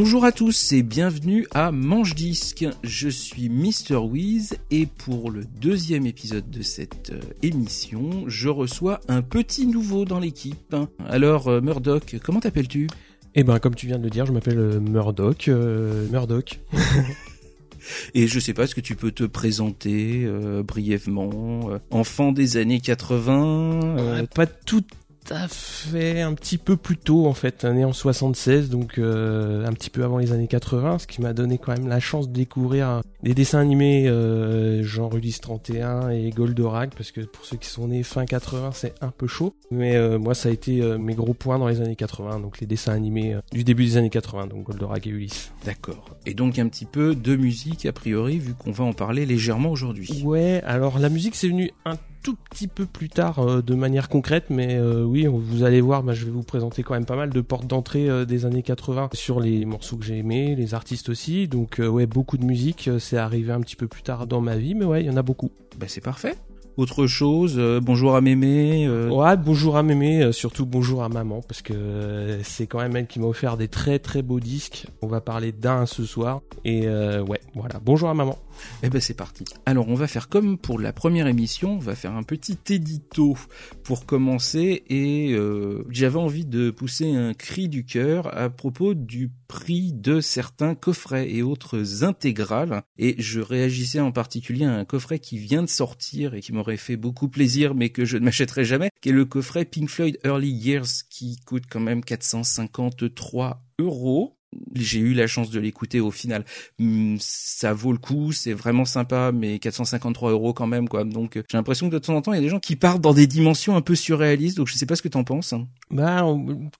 Bonjour à tous et bienvenue à Manche Disque. Je suis Mr. Wiz et pour le deuxième épisode de cette euh, émission, je reçois un petit nouveau dans l'équipe. Alors euh, Murdoch, comment t'appelles-tu? Eh ben comme tu viens de le dire, je m'appelle euh, Murdoch. Murdoch. Et je sais pas, est-ce que tu peux te présenter brièvement Enfant des années 80 Pas tout à fait un petit peu plus tôt en fait, né en 76, donc euh, un petit peu avant les années 80, ce qui m'a donné quand même la chance de découvrir des dessins animés euh, genre Ulysse 31 et Goldorak, parce que pour ceux qui sont nés fin 80, c'est un peu chaud. Mais euh, moi, ça a été mes gros points dans les années 80, donc les dessins animés du début des années 80, donc Goldorak et Ulysse. D'accord. Et donc un petit peu de musique a priori, vu qu'on va en parler légèrement aujourd'hui. Ouais, alors la musique c'est venu un tout petit peu plus tard euh, de manière concrète, mais euh, oui, vous allez voir, bah, je vais vous présenter quand même pas mal de portes d'entrée euh, des années 80 sur les morceaux que j'ai aimés, les artistes aussi. Donc ouais, beaucoup de musique, c'est arrivé un petit peu plus tard dans ma vie, mais ouais, il y en a beaucoup. Bah c'est parfait autre chose Bonjour à Mémé Ouais, bonjour à Mémé, surtout bonjour à maman, parce que c'est quand même elle qui m'a offert des très très beaux disques. On va parler d'un ce soir. Et ouais, voilà, bonjour à maman. Eh ben c'est parti. Alors on va faire comme pour la première émission, on va faire un petit édito pour commencer et euh, j'avais envie de pousser un cri du cœur à propos du prix de certains coffrets et autres intégrales et je réagissais en particulier à un coffret qui vient de sortir et qui m'aurait fait beaucoup plaisir mais que je ne m'achèterai jamais, qui est le coffret Pink Floyd Early Years qui coûte quand même 453 euros j'ai eu la chance de l'écouter au final. Hmm, ça vaut le coup, c'est vraiment sympa, mais 453 euros quand même, quoi. Donc, j'ai l'impression que de temps en temps, il y a des gens qui partent dans des dimensions un peu surréalistes. Donc, je sais pas ce que t'en penses. Bah,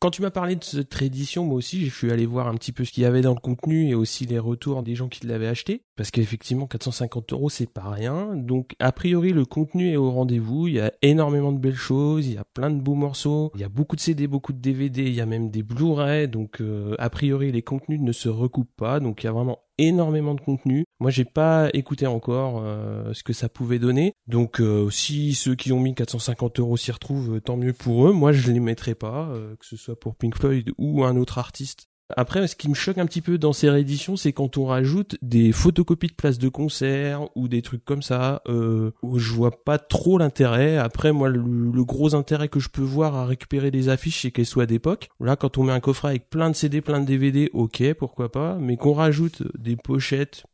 quand tu m'as parlé de cette réédition, moi aussi, je suis allé voir un petit peu ce qu'il y avait dans le contenu et aussi les retours des gens qui l'avaient acheté. Parce qu'effectivement, 450 euros, c'est pas rien. Donc, a priori, le contenu est au rendez-vous. Il y a énormément de belles choses. Il y a plein de beaux morceaux. Il y a beaucoup de CD, beaucoup de DVD. Il y a même des Blu-ray. Donc, euh, a priori, les contenus ne se recoupent pas. Donc, il y a vraiment énormément de contenu. Moi, j'ai pas écouté encore euh, ce que ça pouvait donner. Donc, euh, si ceux qui ont mis 450 euros s'y retrouvent, tant mieux pour eux. Moi, je les mettrai pas, que ce soit pour Pink Floyd ou un autre artiste. Après, ce qui me choque un petit peu dans ces rééditions, c'est quand on rajoute des photocopies de places de concert ou des trucs comme ça, euh, où je vois pas trop l'intérêt. Après, moi, le, gros intérêt que je peux voir à récupérer des affiches, c'est qu'elles soient d'époque. Là, quand on met un coffret avec plein de CD, plein de DVD, ok, pourquoi pas. Mais qu'on rajoute des pochettes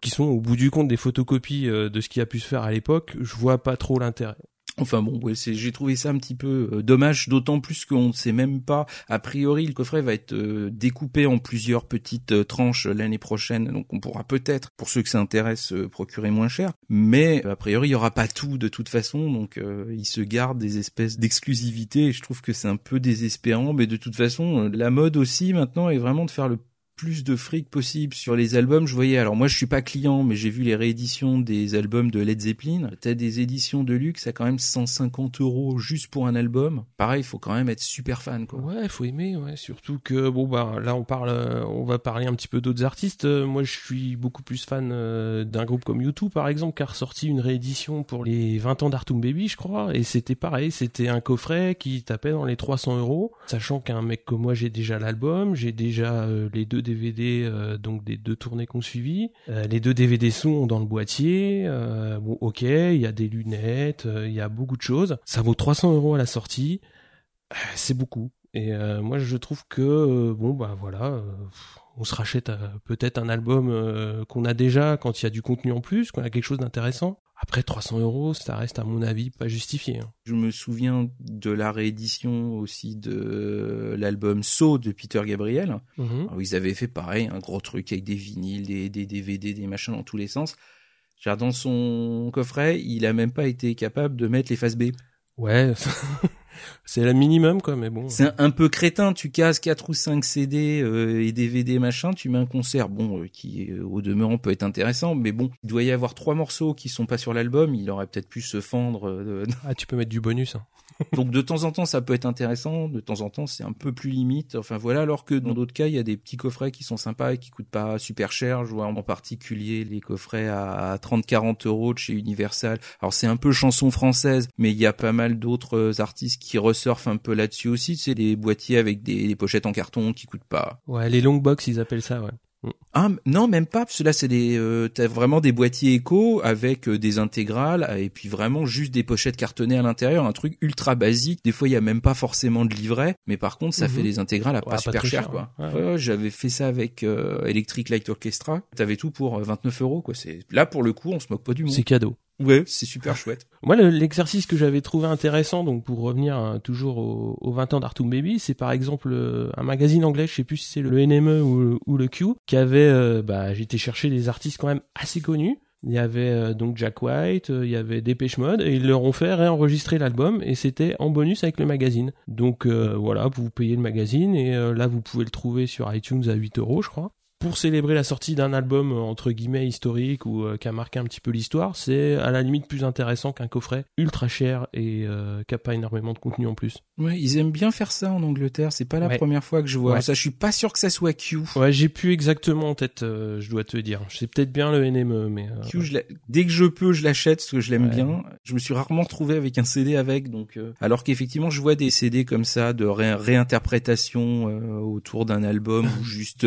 qui sont au bout du compte des photocopies euh, de ce qui a pu se faire à l'époque, je vois pas trop l'intérêt. Enfin bon, ouais, j'ai trouvé ça un petit peu euh, dommage, d'autant plus qu'on ne sait même pas. A priori, le coffret va être euh, découpé en plusieurs petites euh, tranches l'année prochaine, donc on pourra peut-être, pour ceux que ça intéresse, procurer moins cher. Mais a priori, il y aura pas tout de toute façon, donc il se garde des espèces d'exclusivité. Je trouve que c'est un peu désespérant, mais de toute façon, la mode aussi maintenant est vraiment de faire le plus de fric possible sur les albums. Je voyais, alors moi je suis pas client, mais j'ai vu les rééditions des albums de Led Zeppelin. T'as des éditions de luxe à quand même 150 euros juste pour un album. Pareil, il faut quand même être super fan, quoi. Ouais, faut aimer, ouais. Surtout que bon bah là on parle, euh, on va parler un petit peu d'autres artistes. Euh, moi je suis beaucoup plus fan euh, d'un groupe comme YouTube par exemple, qui a ressorti une réédition pour les 20 ans d'Artum Baby, je crois, et c'était pareil, c'était un coffret qui tapait dans les 300 euros, sachant qu'un mec comme moi j'ai déjà l'album, j'ai déjà les deux DVD euh, donc des deux tournées qu'on suivit. Euh, les deux DVD sont dans le boîtier. Euh, bon, ok, il y a des lunettes, il y a beaucoup de choses. Ça vaut 300 euros à la sortie. C'est beaucoup. Et moi, je trouve que bon, bah voilà on se rachète peut-être un album qu'on a déjà quand il y a du contenu en plus, qu'on a quelque chose d'intéressant. Après 300 euros, ça reste à mon avis pas justifié. Hein. Je me souviens de la réédition aussi de l'album So de Peter Gabriel. Mhm. ils avaient fait pareil, un gros truc avec des vinyles, des, des DVD, des machins dans tous les sens. Genre dans son coffret, il a même pas été capable de mettre les faces B. Ouais, c'est le minimum quoi, mais bon. C'est un, peu crétin, tu casses 4 ou 5 CD euh, et DVD machin, tu mets un concert, bon, euh, qui euh, au demeurant peut être intéressant, mais bon, il doit y avoir trois morceaux qui sont pas sur l'album, il aurait peut-être pu se fendre. Ah, tu peux mettre du bonus. Hein. Donc de temps en temps, ça peut être intéressant, de temps en temps, c'est un peu plus limite. Enfin voilà, alors que dans d'autres cas, il y a des petits coffrets qui sont sympas et qui coûtent pas super cher. Je vois en particulier les coffrets à 30-40 euros de chez Universal. Alors c'est un peu chanson française, mais il y a pas mal d'autres artistes qui qui ressurfent un peu là-dessus aussi, c'est des boîtiers avec des, des, pochettes en carton qui coûtent pas. Ouais, les long box, ils appellent ça, ouais. Ah non, même pas, parce que là c'est des, euh, t'as vraiment des boîtiers éco avec euh, des intégrales et puis vraiment juste des pochettes cartonnées à l'intérieur, un truc ultra basique. Des fois il y a même pas forcément de livret, mais par contre ça fait mhm. des intégrales à pas super cher, quoi. Ouais. J'avais fait ça avec euh, Electric Light Orchestra. T'avais tout pour 29 euros quoi. C'est là pour le coup on se moque pas du monde. C'est cadeau. Ouais, c'est super chouette. Moi, l'exercice que j'avais trouvé intéressant, donc pour revenir hein, toujours aux 20 ans d'Artoon Baby, c'est par exemple euh, un magazine anglais, je sais plus si c'est le NME ou, le Q, qui avait, euh, bah, été chercher des artistes quand même assez connus. Il y avait euh, donc Jack White, il y avait Dépêche Mode, et ils leur ont fait réenregistrer l'album, et c'était en bonus avec le magazine. Donc voilà, vous payez le magazine, et là vous pouvez le trouver sur iTunes à 8 euros, je crois pour célébrer la sortie d'un album euh, entre guillemets historique ou euh, qui a marqué un petit peu l'histoire, c'est à la limite plus intéressant qu'un coffret ultra cher et euh, qui a pas énormément de contenu en plus. Ouais, ils aiment bien faire ça en Angleterre. C'est pas la première fois que je vois ça. Je suis pas sûr que ça soit Q. Ouais, j'ai plus exactement en tête. je dois te dire. C'est peut-être bien le NME, mais Q. Je dès que je peux, je l'achète parce que je l'aime bien. Je me suis rarement retrouvé avec un CD avec, donc alors qu'effectivement, je vois des CD comme ça de réinterprétation autour d'un album ou juste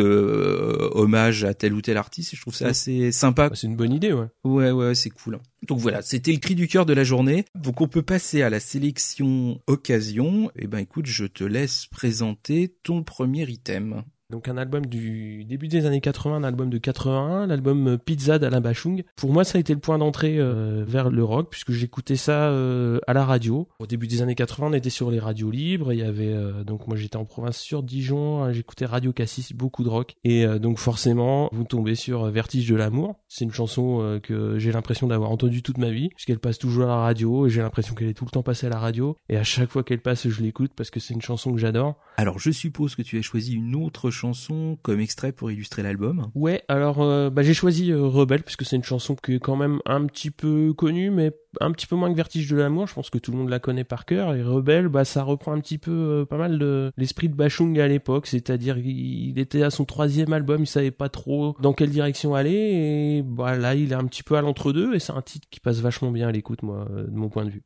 hommage à tel ou tel artiste. Et je trouve ça assez sympa. C'est une bonne idée, ouais. Ouais, ouais, c'est cool. Donc voilà, c'était le cri du cœur de la journée. Donc on peut passer à la sélection occasion. Et eh ben écoute, je te laisse présenter ton premier item. Donc un album du début des années 80, un album de 81, l'album Pizza d'Alain Bachung. Pour moi, ça a été le point d'entrée euh, vers le rock puisque j'écoutais ça euh, à la radio. Au début des années 80, on était sur les radios libres. Il y avait euh, donc moi j'étais en province sur Dijon, hein, j'écoutais Radio Cassis, beaucoup de rock et donc forcément vous tombez sur Vertige de l'amour. C'est une chanson que j'ai l'impression d'avoir entendue toute ma vie puisqu'elle passe toujours à la radio et j'ai l'impression qu'elle est tout le temps passée à la radio et à chaque fois qu'elle passe, je l'écoute parce que c'est une chanson que j'adore. Alors je suppose que tu as choisi une autre chanson comme extrait pour illustrer l'album. Ouais, alors euh, bah, j'ai choisi euh, Rebelle puisque c'est une chanson qui est quand même un petit peu connue, mais un petit peu moins que Vertige de l'amour. Je pense que tout le monde la connaît par cœur. Et Rebelle, bah ça reprend un petit peu euh, pas mal de l'esprit de Bachung à l'époque, c'est-à-dire il était à son troisième album, il savait pas trop dans quelle direction aller, et bah là il est un petit peu à l'entre-deux, et c'est un titre qui passe vachement bien à l'écoute, moi, de mon point de vue.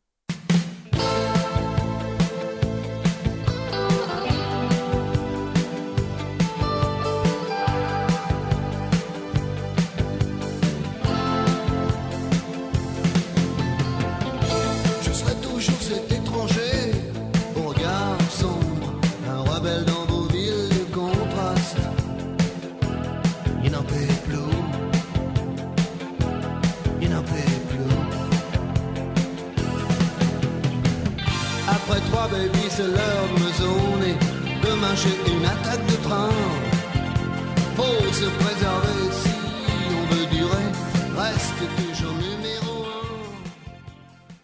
C'est l'heure de me zoner, de marcher une attaque de train. Faut se préserver si on veut durer, reste toujours numéro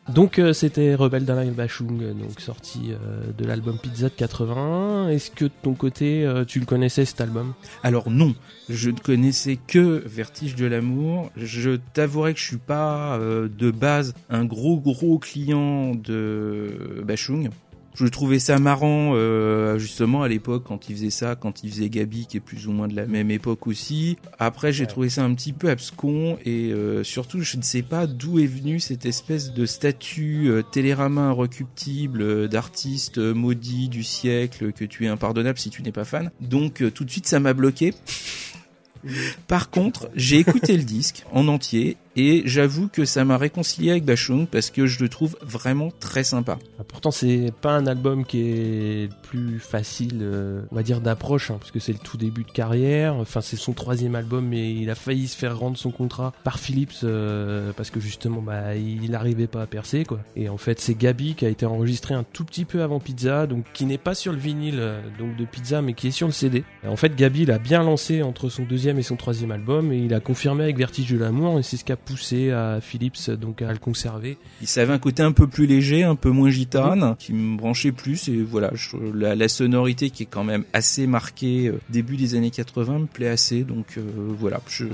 un. Donc euh, c'était Rebelle d'Alain Bachung, donc sorti euh, de l'album Pizza de 81. Est-ce que de ton côté euh, tu le connaissais cet album? Alors non, je ne connaissais que Vertige de l'amour. Je t'avouerai que je suis pas de base un gros gros client de Bachung je trouvais ça marrant euh, justement à l'époque quand il faisait ça, quand il faisait Gabi qui est plus ou moins de la même époque aussi. Après j'ai trouvé ça un petit peu abscon et euh, surtout je ne sais pas d'où est venue cette espèce de statut euh, télérama inrecuptible euh, d'artiste maudit du siècle que tu es impardonnable si tu n'es pas fan. Donc tout de suite ça m'a bloqué. Par contre, j'ai écouté le disque en entier et j'avoue que ça m'a réconcilié avec Bachung parce que je le trouve vraiment très sympa. Ah, pourtant, c'est pas un album qui est plus facile, euh, on va dire, d'approche, hein, parce que c'est le tout début de carrière. Enfin, c'est son troisième album, mais il a failli se faire rendre son contrat par Philips euh, parce que justement, bah, il n'arrivait pas à percer, quoi. Et en fait, c'est Gabi qui a été enregistré un tout petit peu avant Pizza, donc qui n'est pas sur le vinyle euh, donc de Pizza, mais qui est sur le CD. En fait, Gabi l'a bien lancé entre son deuxième et son troisième album, et il a confirmé avec Vertige de l'amour, et c'est ce qui a poussé à Philips donc à le conserver. Il savait un côté un peu plus léger, un peu moins gitane, qui me branchait plus, et voilà, je, la, la, sonorité qui est quand même assez marquée euh, début des années 80 me plaît assez, donc euh, voilà, je,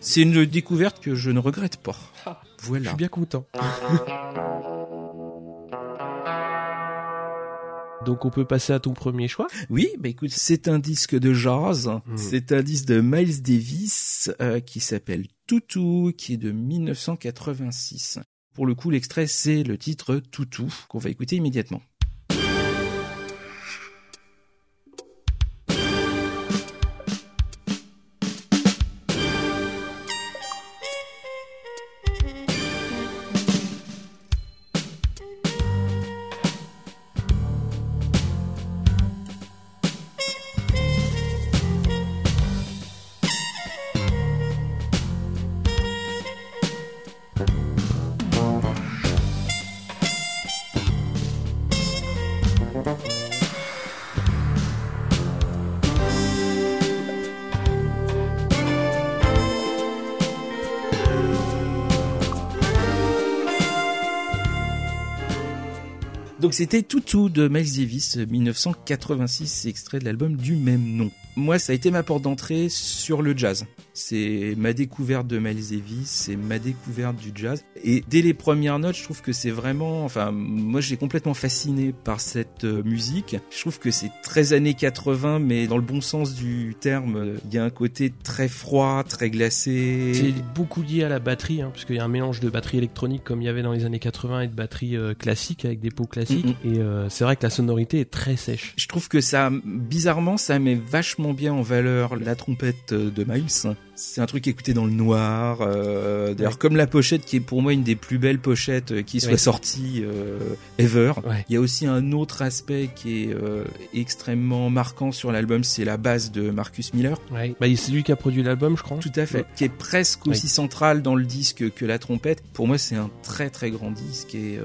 c'est une découverte que je ne regrette pas. Voilà. Je suis bien content. Donc on peut passer à ton premier choix? Oui, bah écoute, c'est un disque de jazz, hmm. c'est un disque de Miles Davis euh, qui s'appelle Toutou, qui est de 1986. Pour le coup, l'extrait, c'est le titre Toutou, qu'on va écouter immédiatement. C'était Toutou de Miles Davis, 1986, extrait de l'album du même nom. Moi, ça a été ma porte d'entrée sur le jazz. C'est ma découverte de Miles Davis, c'est ma découverte du jazz. Et dès les premières notes, je trouve que c'est vraiment, enfin, moi, j'ai complètement fasciné par cette euh, musique. Je trouve que c'est très années 80, mais dans le bon sens du terme. Il y a un côté très froid, très glacé. C'est beaucoup lié à la batterie, hein, parce qu'il y a un mélange de batterie électronique comme il y avait dans les années 80 et de batterie euh, classique avec des pots classiques. Mm, Et euh, c'est vrai que la sonorité est très sèche. Je trouve que ça, bizarrement, ça met vachement bien en valeur la trompette de Miles. C'est un truc écouté dans le noir. euh, D'ailleurs, Ouais. comme la pochette qui est pour moi une des plus belles pochettes euh, qui soit Ouais. sortie euh, ever. Ouais. Il y a aussi un autre aspect qui est euh, extrêmement marquant sur l'album, c'est la basse de Marcus Miller. Bah, c'est lui qui a produit l'album, je crois. Tout à fait. Qui est presque aussi central dans le disque que la trompette. Pour moi, c'est un très très grand disque et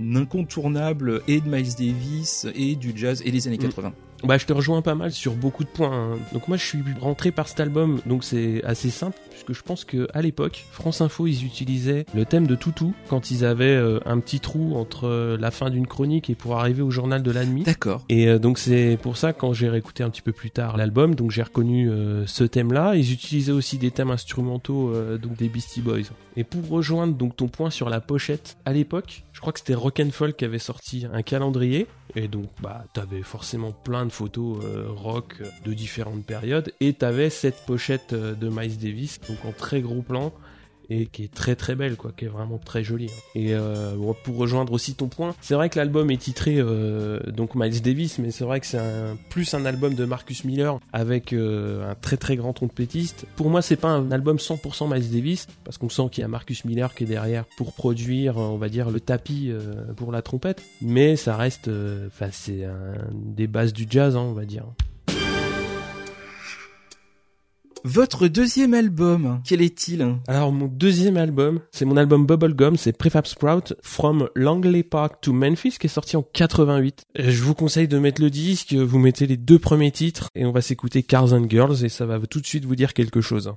un incontournable et de Miles Davis et du jazz et des années Mm. 80. Bah, je te rejoins pas mal sur beaucoup de points. hein. Donc moi, je suis rentré par cet album, donc c'est assez simple, puisque je pense que à l'époque, France Info, ils utilisaient le thème de Toutou quand ils avaient euh, un petit trou entre euh, la fin d'une chronique et pour arriver au journal de la nuit. D'accord. Et euh, donc c'est pour ça quand j'ai réécouté un petit peu plus tard l'album, donc j'ai reconnu ce thème-là. Ils utilisaient aussi des thèmes instrumentaux donc des Beastie Boys. Et pour rejoindre donc ton point sur la pochette, à l'époque, crois que c'était Rock and Folk qui avait sorti un calendrier. Et donc bah t'avais forcément plein de photos euh, rock euh, de différentes périodes. Et t'avais cette pochette euh, de Miles Davis, donc en très gros plan qui est très très belle quoi qui est vraiment très jolie hein. et euh, pour rejoindre aussi ton point c'est vrai que l'album est titré euh, donc Miles Davis mais c'est vrai que c'est plus un album de Marcus Miller avec euh, un très très grand trompettiste pour moi c'est pas un album 100% Miles Davis parce qu'on sent qu'il y a Marcus Miller qui est derrière pour produire on va dire le tapis pour la trompette. Mais ça reste enfin c'est des bases du jazz hein, on va dire Votre deuxième album, quel est-il? Alors mon deuxième album, c'est mon album Bubblegum, c'est Prefab Sprout From Langley Park to Memphis qui est sorti en 88. Euh, Je vous conseille de mettre le disque, vous mettez les deux premiers titres et on va s'écouter Cars and Girls et ça va tout de suite vous dire quelque chose.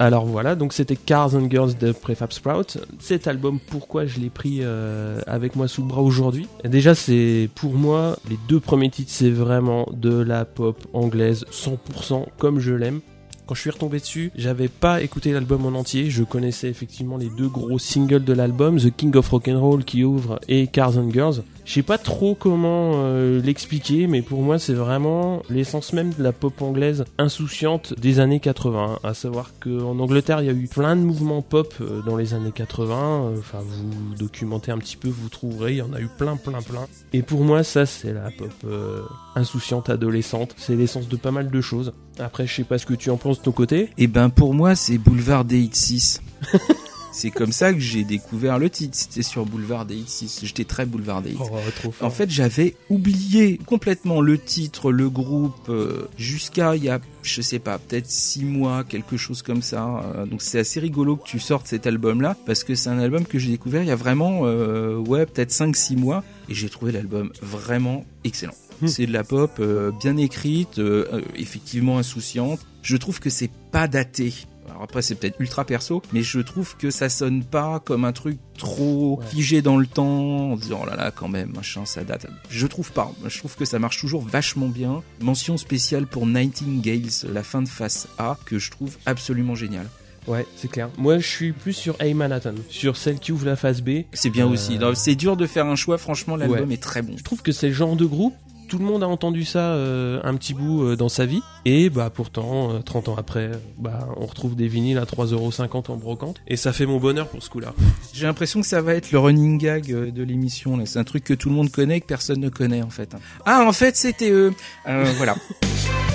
Alors voilà, donc c'était Cars and Girls de Prefab Sprout. Cet album, pourquoi je l'ai pris euh, avec moi sous le bras aujourd'hui? Déjà, c'est pour moi, les deux premiers titres, c'est vraiment de la pop anglaise 100% comme je l'aime. Quand je suis retombé dessus, j'avais pas écouté l'album en entier. Je connaissais effectivement les deux gros singles de l'album, The King of Rock'n'Roll qui ouvre et Cars and Girls. Je sais pas trop comment euh, l'expliquer, mais pour moi c'est vraiment l'essence même de la pop anglaise insouciante des années 80. À savoir qu'en Angleterre il y a eu plein de mouvements pop euh, dans les années 80. euh, Enfin vous documentez un petit peu, vous trouverez, il y en a eu plein plein plein. Et pour moi ça c'est la pop euh, insouciante adolescente. C'est l'essence de pas mal de choses. Après je sais pas ce que tu en penses de ton côté. Eh ben pour moi c'est Boulevard des Hits 6. c'est comme ça que j'ai découvert le titre, c'était sur Boulevard des Hits 6. J'étais très Boulevard des Hits. fort. En fait, j'avais oublié complètement le titre, le groupe, euh, jusqu'à il y a, je sais pas, peut-être six mois, quelque chose comme ça. Euh, donc c'est assez rigolo que tu sortes cet album-là, parce que c'est un album que j'ai découvert il y a vraiment, euh, ouais, peut-être cinq, six mois, et j'ai trouvé l'album vraiment excellent. Hmm. C'est de la pop euh, bien écrite, euh, effectivement insouciante. Je trouve que c'est pas daté. Alors après c'est peut-être ultra perso, mais je trouve que ça sonne pas comme un truc trop Ouais. figé dans le temps, en disant oh là là quand même machin ça date. Je trouve pas. Je trouve que ça marche toujours vachement bien. Mention spéciale pour Nightingales, la fin de face A, que je trouve absolument génial. Ouais, c'est clair. Moi, je suis plus sur A Manhattan, sur celle qui ouvre la phase B. C'est bien Euh, aussi. C'est dur de faire un choix. Franchement l'album Ouais. est très bon. Je trouve que c'est le genre de groupe, tout le monde a entendu ça euh, un petit bout euh, dans sa vie. Et bah pourtant, euh, 30 ans après, bah on retrouve des vinyles à 3,50€ en brocante. Et ça fait mon bonheur pour ce coup-là. J'ai l'impression que ça va être le running gag euh, de l'émission. là. C'est un truc que tout le monde connaît et que personne ne connaît en fait. Ah, en fait, c'était eux. Euh, voilà.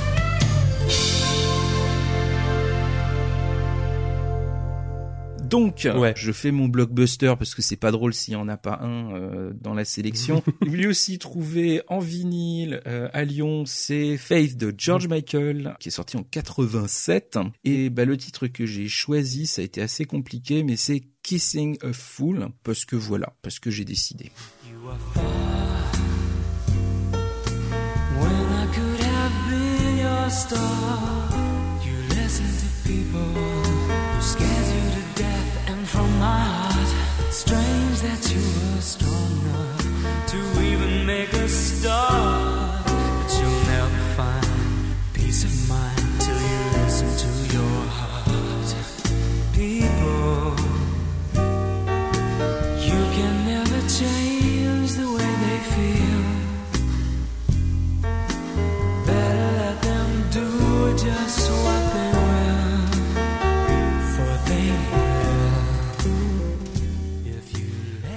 Donc, Ouais. je fais mon blockbuster parce que c'est pas drôle s'il y en a pas un euh, dans la sélection. Lui aussi trouvé en vinyle euh, à Lyon, c'est Faith de George Michael qui est sorti en 87. Et bah, le titre que j'ai choisi, ça a été assez compliqué, mais c'est Kissing a Fool parce que voilà, parce que j'ai décidé. You are far when I could have been your star. My heart, strange that you were strong enough to even make a start. But you'll never find peace of mind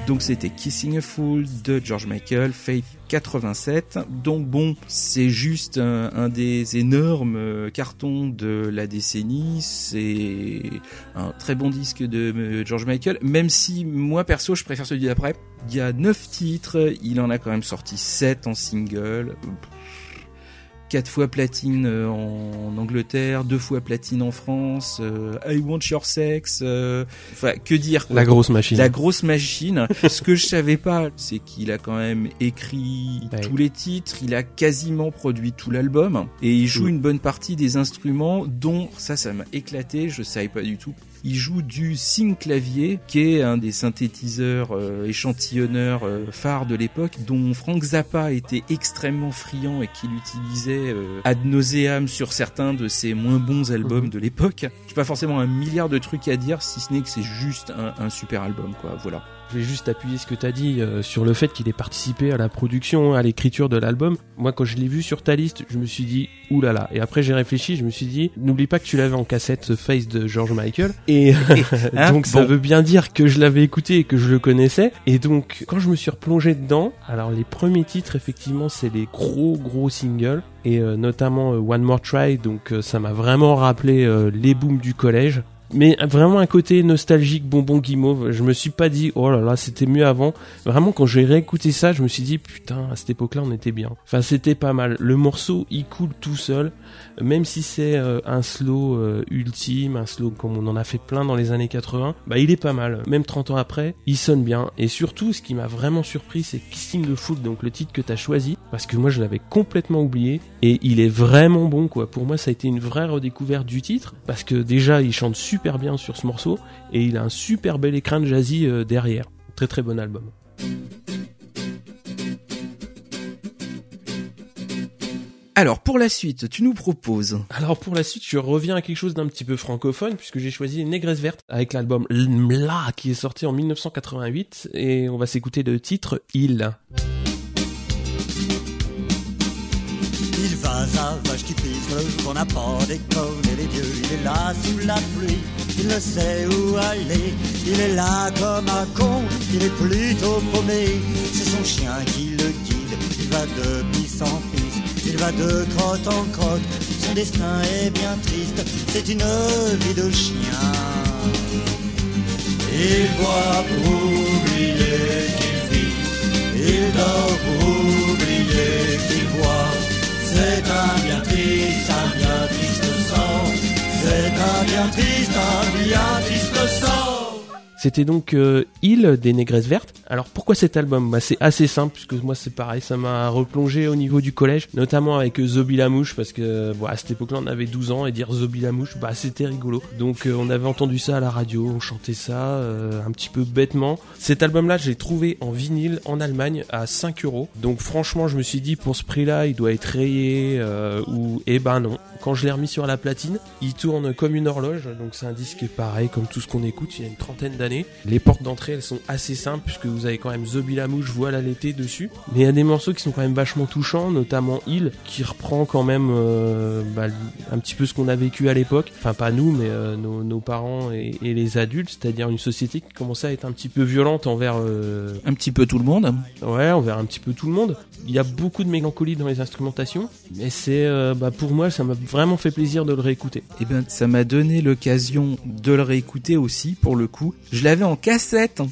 Donc c'était Kissing a Fool de George Michael, Faith 87. Donc bon, c'est juste un, un des énormes euh, cartons de la décennie. C'est un très bon disque de euh, George Michael, même si moi perso je préfère celui d'après. Il y a 9 titres, il en a quand même sorti 7 en single. 4 fois platine euh, en Angleterre, 2 fois platine en France, euh, I Want Your Sex, euh, enfin que dire quoi. La grosse machine. La grosse machine. Ce que je savais pas, c'est qu'il a quand même écrit Ouais. tous les titres, il a quasiment produit tout l'album et il joue Mm. une bonne partie des instruments dont ça ça m'a éclaté, je savais pas du tout. Il joue du synclavier qui est un des synthétiseurs euh, échantillonneurs euh, phares de l'époque dont Frank Zappa était extrêmement friand et qu'il utilisait euh, ad nauseam sur certains de ses moins bons albums Mhm. de l'époque. J'ai pas forcément un milliard de trucs à dire si ce n'est que c'est juste un, un super album quoi, voilà. Je vais juste appuyer ce que tu as dit euh, sur le fait qu'il ait participé à la production, à l'écriture de l'album. Moi, quand je l'ai vu sur ta liste, je me suis dit, oulala. Et après, j'ai réfléchi, je me suis dit, n'oublie pas que tu l'avais en cassette, ce Face de George Michael. Et Hein donc, ça veut bien dire que je l'avais écouté et que je le connaissais. Et donc, quand je me suis replongé dedans, alors les premiers titres, effectivement, c'est les gros, gros singles. Et euh, notamment euh, One More Try. Donc, euh, ça m'a vraiment rappelé euh, les booms du collège. Mais vraiment un côté nostalgique bonbon guimauve. Je me suis pas dit oh là là c'était mieux avant. Vraiment quand j'ai réécouté ça, je me suis dit putain à cette époque-là on était bien. Enfin c'était pas mal. Le morceau il coule tout seul, même si c'est euh, un slow euh, ultime, un slow comme on en a fait plein dans les années 80. Bah il est pas mal. Même 30 ans après, il sonne bien. Et surtout ce qui m'a vraiment surpris c'est Kissing the Foot donc le titre que t'as choisi parce que moi je l'avais complètement oublié et il est vraiment bon quoi. Pour moi ça a été une vraie redécouverte du titre parce que déjà il chante super bien sur ce morceau et il a un super bel écran de jazzy euh, derrière. Très très bon album. Alors pour la suite, tu nous proposes Alors pour la suite, je reviens à quelque chose d'un petit peu francophone puisque j'ai choisi Négresse Verte avec l'album Mla qui est sorti en 1988 et on va s'écouter le titre Il. Il va vache qui pisse qu'on n'a pas déconné les dieux. Il est là sous la pluie, il ne sait où aller. Il est là comme un con, il est plutôt paumé. C'est son chien qui le guide, il va de pisse en pisse, il va de crotte en crotte. Son destin est bien triste, c'est une vie de chien. Il boit pour oublier qu'il vit, il dort pour oublier qu'il voit. C'est un bien triste, un bien triste sang. C'est un bien triste, un bien triste sang. C'était donc euh, Il des Négresses Vertes. Alors pourquoi cet album? Bah, C'est assez simple puisque moi c'est pareil, ça m'a replongé au niveau du collège, notamment avec euh, Zobi la mouche parce que bon, à cette époque-là on avait 12 ans et dire Zobi la mouche, bah c'était rigolo. Donc euh, on avait entendu ça à la radio, on chantait ça euh, un petit peu bêtement. Cet album-là, je l'ai trouvé en vinyle en Allemagne à 5 euros. Donc franchement, je me suis dit pour ce prix-là, il doit être rayé euh, ou eh ben non. Quand je l'ai remis sur la platine, il tourne comme une horloge. Donc c'est un disque pareil comme tout ce qu'on écoute. Il y a une trentaine d'années Les portes d'entrée, elles sont assez simples puisque vous avez quand même Zobi la mouche, voilà l'été dessus. Mais il y a des morceaux qui sont quand même vachement touchants, notamment Il, qui reprend quand même euh, bah, un petit peu ce qu'on a vécu à l'époque. Enfin, pas nous, mais euh, nos, nos parents et, et les adultes, c'est-à-dire une société qui commençait à être un petit peu violente envers euh, Un petit peu tout le monde. Ouais, envers un petit peu tout le monde. Il y a beaucoup de mélancolie dans les instrumentations, mais c'est, bah, pour moi, ça m'a vraiment fait plaisir de le réécouter. Eh ben, ça m'a donné l'occasion de le réécouter aussi, pour le coup. Je l'avais en cassette. hein.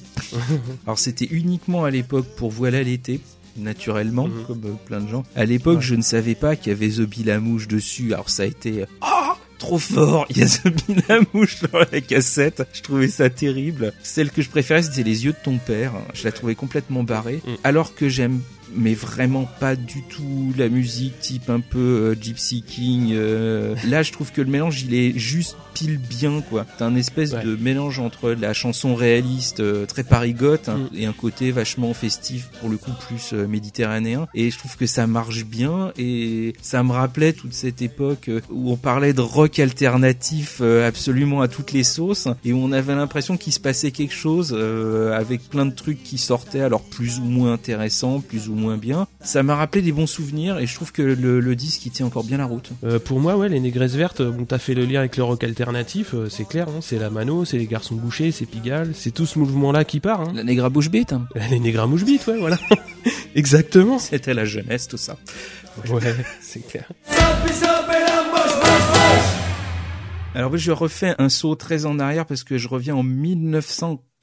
Alors, c'était uniquement à l'époque pour Voilà l'été. Naturellement, Mhm. comme euh, plein de gens. À l'époque, Ouais. je ne savais pas qu'il y avait Zobi la mouche dessus. Alors, ça a été, ah, trop fort. Il y a Zobi la mouche dans la cassette. Je trouvais ça terrible. Celle que je préférais, c'était Les yeux de ton père. Je la trouvais complètement barrée. Mhm. Alors que j'aime mais vraiment pas du tout la musique type un peu euh, Gypsy King. euh. Là, je trouve que le mélange, il est juste pile bien, quoi. T'as un espèce Ouais. de mélange entre la chanson réaliste, euh, très parigote, hein, Mm. et un côté vachement festif, pour le coup, plus euh, méditerranéen. Et je trouve que ça marche bien, et ça me rappelait toute cette époque euh, où on parlait de rock alternatif euh, absolument à toutes les sauces, et où on avait l'impression qu'il se passait quelque chose euh, avec plein de trucs qui sortaient, alors plus ou moins intéressants, plus ou moins bien. Ça m'a rappelé des bons souvenirs, et je trouve que le, le disque, il tient encore bien la route. Euh, pour moi, ouais, les négresses vertes, euh, bon, t'as fait le lien avec le rock alternatif, euh, c'est clair, hein, c'est la mano, c'est les garçons bouchés, c'est Pigalle, c'est tout ce mouvement-là qui part. Hein. La Negra Bouche Beat, hein. Les négras mouche bite, ouais, voilà. Exactement. c'était la jeunesse, tout ça. Ouais, c'est clair. Alors je refais un saut très en arrière parce que je reviens en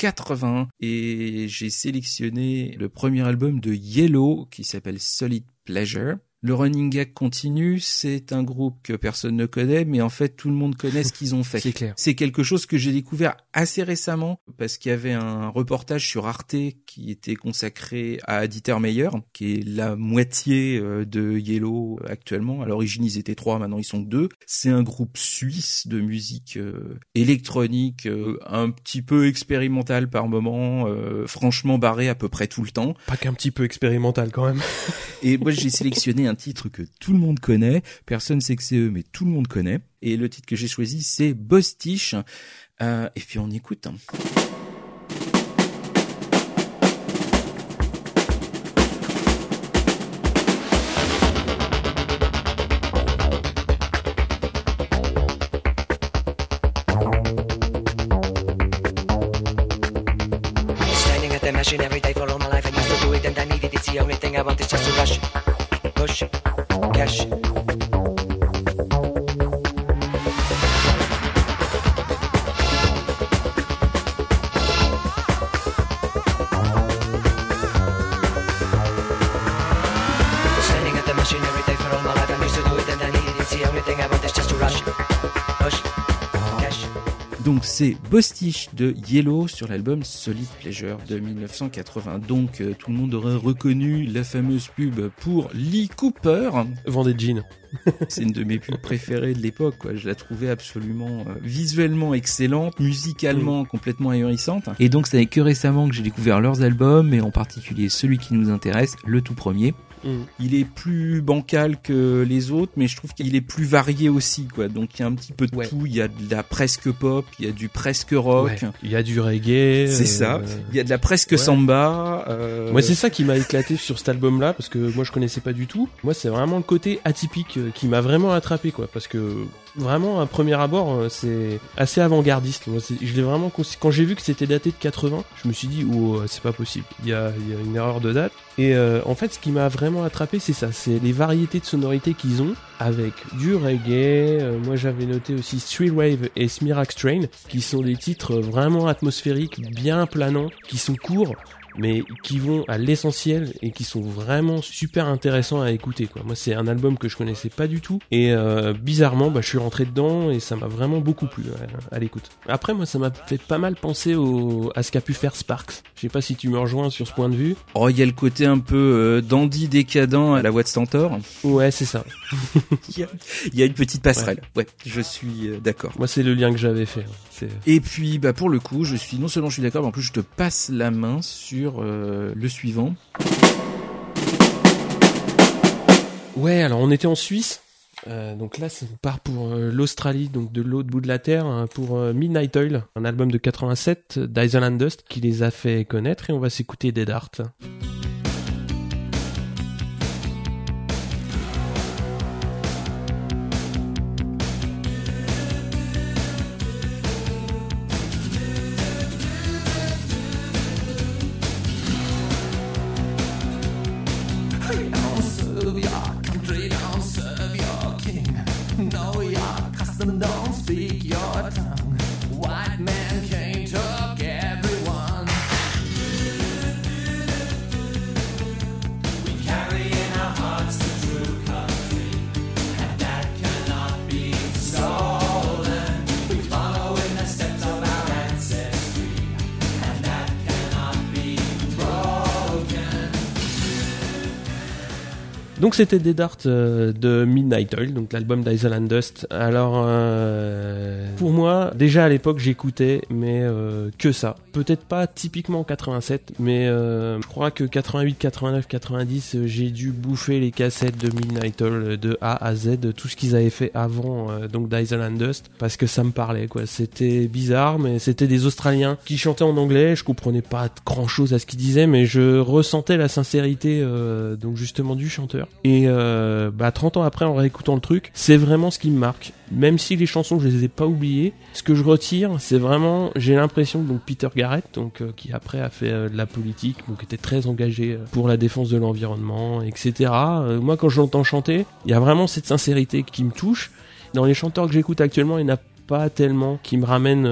1981 et j'ai sélectionné le premier album de Yellow qui s'appelle Solid Pleasure. Le running gag continue, c'est un groupe que personne ne connaît, mais en fait tout le monde connaît ce qu'ils ont fait. C'est clair. C'est quelque chose que j'ai découvert assez récemment parce qu'il y avait un reportage sur Arte qui était consacré à Dieter Meyer, qui est la moitié euh, de Yellow actuellement. À l'origine ils étaient trois, maintenant ils sont deux. C'est un groupe suisse de musique euh, électronique, euh, un petit peu expérimental par moment, franchement barré à peu près tout le temps. Pas qu'un petit peu expérimental quand même. Et moi, j'ai sélectionné un titre que tout le monde connaît. Personne sait que c'est eux, mais tout le monde connaît. Et le titre que j'ai choisi, c'est Bostiche. Euh, et puis on écoute. Every day for all my life. It and. Donc c'est Bostiche de Yellow sur l'album Solid Pleasure de 1980. Donc euh, tout le monde aurait reconnu la fameuse pub pour Lee Cooper. Vendez jeans. C'est une de mes pubs préférées de l'époque. Quoi. Je la trouvais absolument euh, visuellement excellente, musicalement complètement ahurissante. Et donc, ça n'est que récemment que j'ai découvert leurs albums, et en particulier celui qui nous intéresse, le tout premier. Il est plus bancal que les autres, mais je trouve qu'il est plus varié aussi. Quoi. Donc, il y a un petit peu de Ouais. tout. Il y a de la presque pop, il y a du presque rock. Ouais. Il y a du reggae. C'est euh, ça. Il y a de la presque ouais. samba. euh, Moi, c'est ça qui m'a éclaté sur cet album-là, parce que moi, je connaissais pas du tout. Moi, c'est vraiment le côté atypique euh, qui m'a vraiment attrapé, quoi. Parce que vraiment, à premier abord, euh, c'est assez avant-gardiste. Je l'ai vraiment quand j'ai vu que c'était daté de 80, je me suis dit, oh, euh, c'est pas possible. Il y a, il y a une erreur de date. Et euh, en fait, ce qui m'a vraiment attrapé, c'est ça. C'est les variétés de sonorités qu'ils ont, avec du reggae. euh, moi, j'avais noté aussi Street Wave et Smirax Train, qui sont des titres vraiment atmosphériques, bien planants, qui sont courts mais qui vont à l'essentiel et qui sont vraiment super intéressants à écouter quoi. Moi c'est un album que je connaissais pas du tout et euh, bizarrement bah, je suis rentré dedans et ça m'a vraiment beaucoup plu à, à l'écoute. Après moi ça m'a fait pas mal penser au, à ce qu'a pu faire Sparks. Je sais pas si tu me rejoins sur ce point de vue. Oh, il y a le côté un peu euh, dandy décadent à la voix de Stentor. Ouais c'est ça. Il y a- il y a une petite passerelle. Ouais, je suis euh, d'accord. Moi c'est le lien que j'avais fait. hein. Et puis, bah, pour le coup, je suis non seulement je suis d'accord, mais en plus je te passe la main sur euh, le suivant. Ouais, alors on était en Suisse Euh, donc là, on part pour euh, l'Australie, donc de l'autre bout de la terre, hein, pour Midnight Oil, un album de 87 d'Isle and Dust qui les a fait connaître et on va s'écouter Dead Art. Donc c'était Dead Art euh, de Midnight Oil, donc l'album d'Isle and Dust. Alors euh, pour moi, déjà à l'époque j'écoutais, mais euh, que ça. Peut-être pas typiquement en 87, mais euh, je crois que 88, 89, 90, euh, j'ai dû bouffer les cassettes de Midnight Oil de A à Z, tout ce qu'ils avaient fait avant euh, donc d'Isle and Dust, parce que ça me parlait quoi. C'était bizarre, mais c'était des Australiens qui chantaient en anglais. Je comprenais pas grand chose à ce qu'ils disaient, mais je ressentais la sincérité euh, donc justement du chanteur. Et euh, bah 30 ans après en réécoutant le truc, c'est vraiment ce qui me marque. Même si les chansons je les ai pas oubliées, ce que je retire, c'est vraiment j'ai l'impression que Peter Garrett, donc euh, qui après a fait euh, de la politique, donc était très engagé euh, pour la défense de l'environnement, etc. Moi quand je l'entends chanter, il y a vraiment cette sincérité qui me touche. Dans les chanteurs que j'écoute actuellement, il n'y en a pas tellement qui me ramènent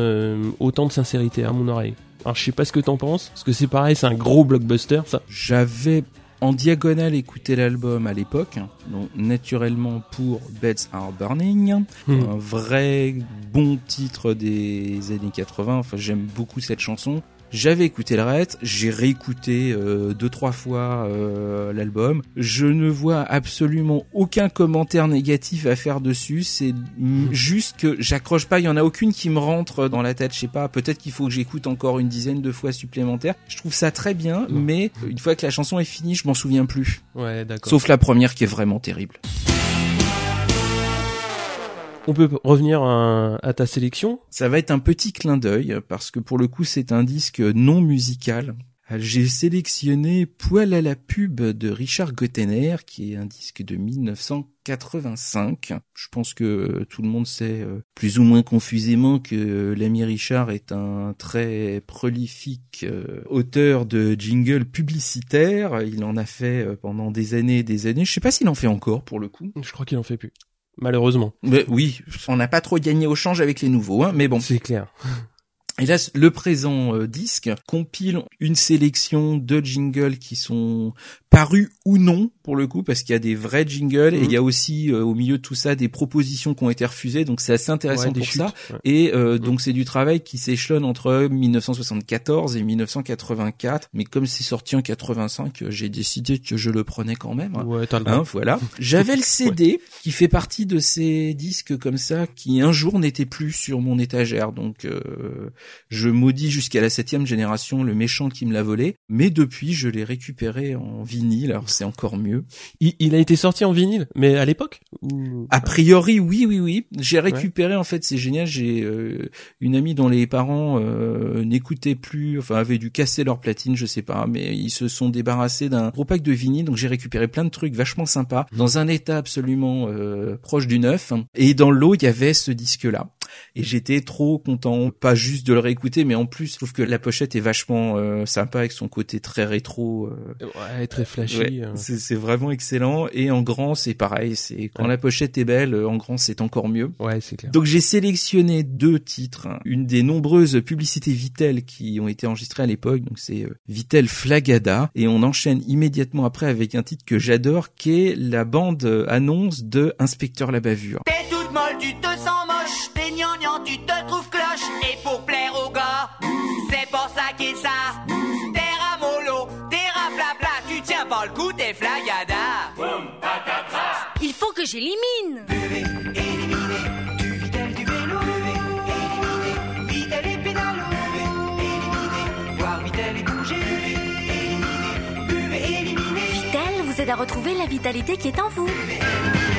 autant de sincérité à mon oreille. Alors je sais pas ce que t'en penses, parce que c'est pareil, c'est un gros blockbuster ça. J'avais en diagonale écouté l'album à l'époque, donc naturellement pour Beds Are Burning, Hmm. un vrai bon titre des années 80. Enfin, j'aime beaucoup cette chanson. J'avais écouté le reste, j'ai réécouté euh, deux trois fois euh, l'album. Je ne vois absolument aucun commentaire négatif à faire dessus. C'est mm, juste que j'accroche pas. Il y en a aucune qui me rentre dans la tête. Je sais pas. Peut-être qu'il faut que j'écoute encore une dizaine de fois supplémentaires. Je trouve ça très bien, Non. mais une fois que la chanson est finie, je m'en souviens plus. Ouais, d'accord. Sauf la première qui est vraiment terrible. On peut revenir à, à ta sélection. Ça va être un petit clin d'œil parce que pour le coup c'est un disque non musical. J'ai sélectionné Poil à la pub de Richard Gottener qui est un disque de 1985. Je pense que tout le monde sait euh, plus ou moins confusément que l'ami Richard est un très prolifique euh, auteur de jingles publicitaires. Il en a fait euh, pendant des années et des années. Je sais pas s'il en fait encore pour le coup. Je crois qu'il en fait plus. Malheureusement. Mais oui, on n'a pas trop gagné au change avec les nouveaux, hein, mais bon. C'est clair. Et là, le présent euh, disque compile une sélection de jingles qui sont parus ou non, pour le coup, parce qu'il y a des vrais jingles et Mhm. il y a aussi euh, au milieu de tout ça des propositions qui ont été refusées, donc c'est assez intéressant Ouais, pour chutes, ça. ouais. Et euh, Mhm. donc c'est du travail qui s'échelonne entre 1974 et 1984, mais comme c'est sorti en 85, euh, j'ai décidé que je le prenais quand même. hein. Ouais, t'as le droit. Hein, voilà. J'avais le CD qui fait partie de ces disques comme ça qui un jour n'étaient plus sur mon étagère. Donc euh, je maudis jusqu'à la septième génération le méchant qui me l'a volé. Mais depuis je l'ai récupéré en vinyle. Alors c'est encore mieux. Il, il a été sorti en vinyle, mais à l'époque ou... A priori oui oui oui. J'ai récupéré en fait c'est génial. J'ai euh, une amie dont les parents euh, n'écoutaient plus, enfin avaient dû casser leur platine, je sais pas, mais ils se sont débarrassés d'un gros pack de vinyle. Donc j'ai récupéré plein de trucs vachement sympas dans un état absolument euh, proche du neuf. Et dans l'eau il y avait ce disque là. Et j'étais trop content, pas juste de le réécouter, mais en plus, je trouve que la pochette est vachement euh, sympa avec son côté très rétro. euh, Ouais, très flashy. Ouais, euh. c'est c'est vraiment excellent. Et en grand, c'est pareil. C'est quand Ouais. la pochette est belle, en grand, c'est encore mieux. Ouais, c'est clair. Donc j'ai sélectionné deux titres, hein. une des nombreuses publicités Vitel qui ont été enregistrées à l'époque, donc c'est euh, Vitel Flagada, et on enchaîne immédiatement après avec un titre que j'adore, qui est la bande euh, annonce de Inspecteur la bavure. T'es toute molle, tu te sens moche, tu te trouves cloche, et pour plaire aux gars, c'est pour ça qu'est ça. T'es ramolo, t'es rablabla, tu tiens pas le coup, t'es flagada. Il faut que j'élimine Buvez, éliminez, du vitel, du vélo. Buvez, éliminez, vitel et pédalo. Buvez, éliminez, boire vitel et bouger. Buvez, éliminez, buvez, éliminez. Vitel vous aide à retrouver la vitalité qui est en vous.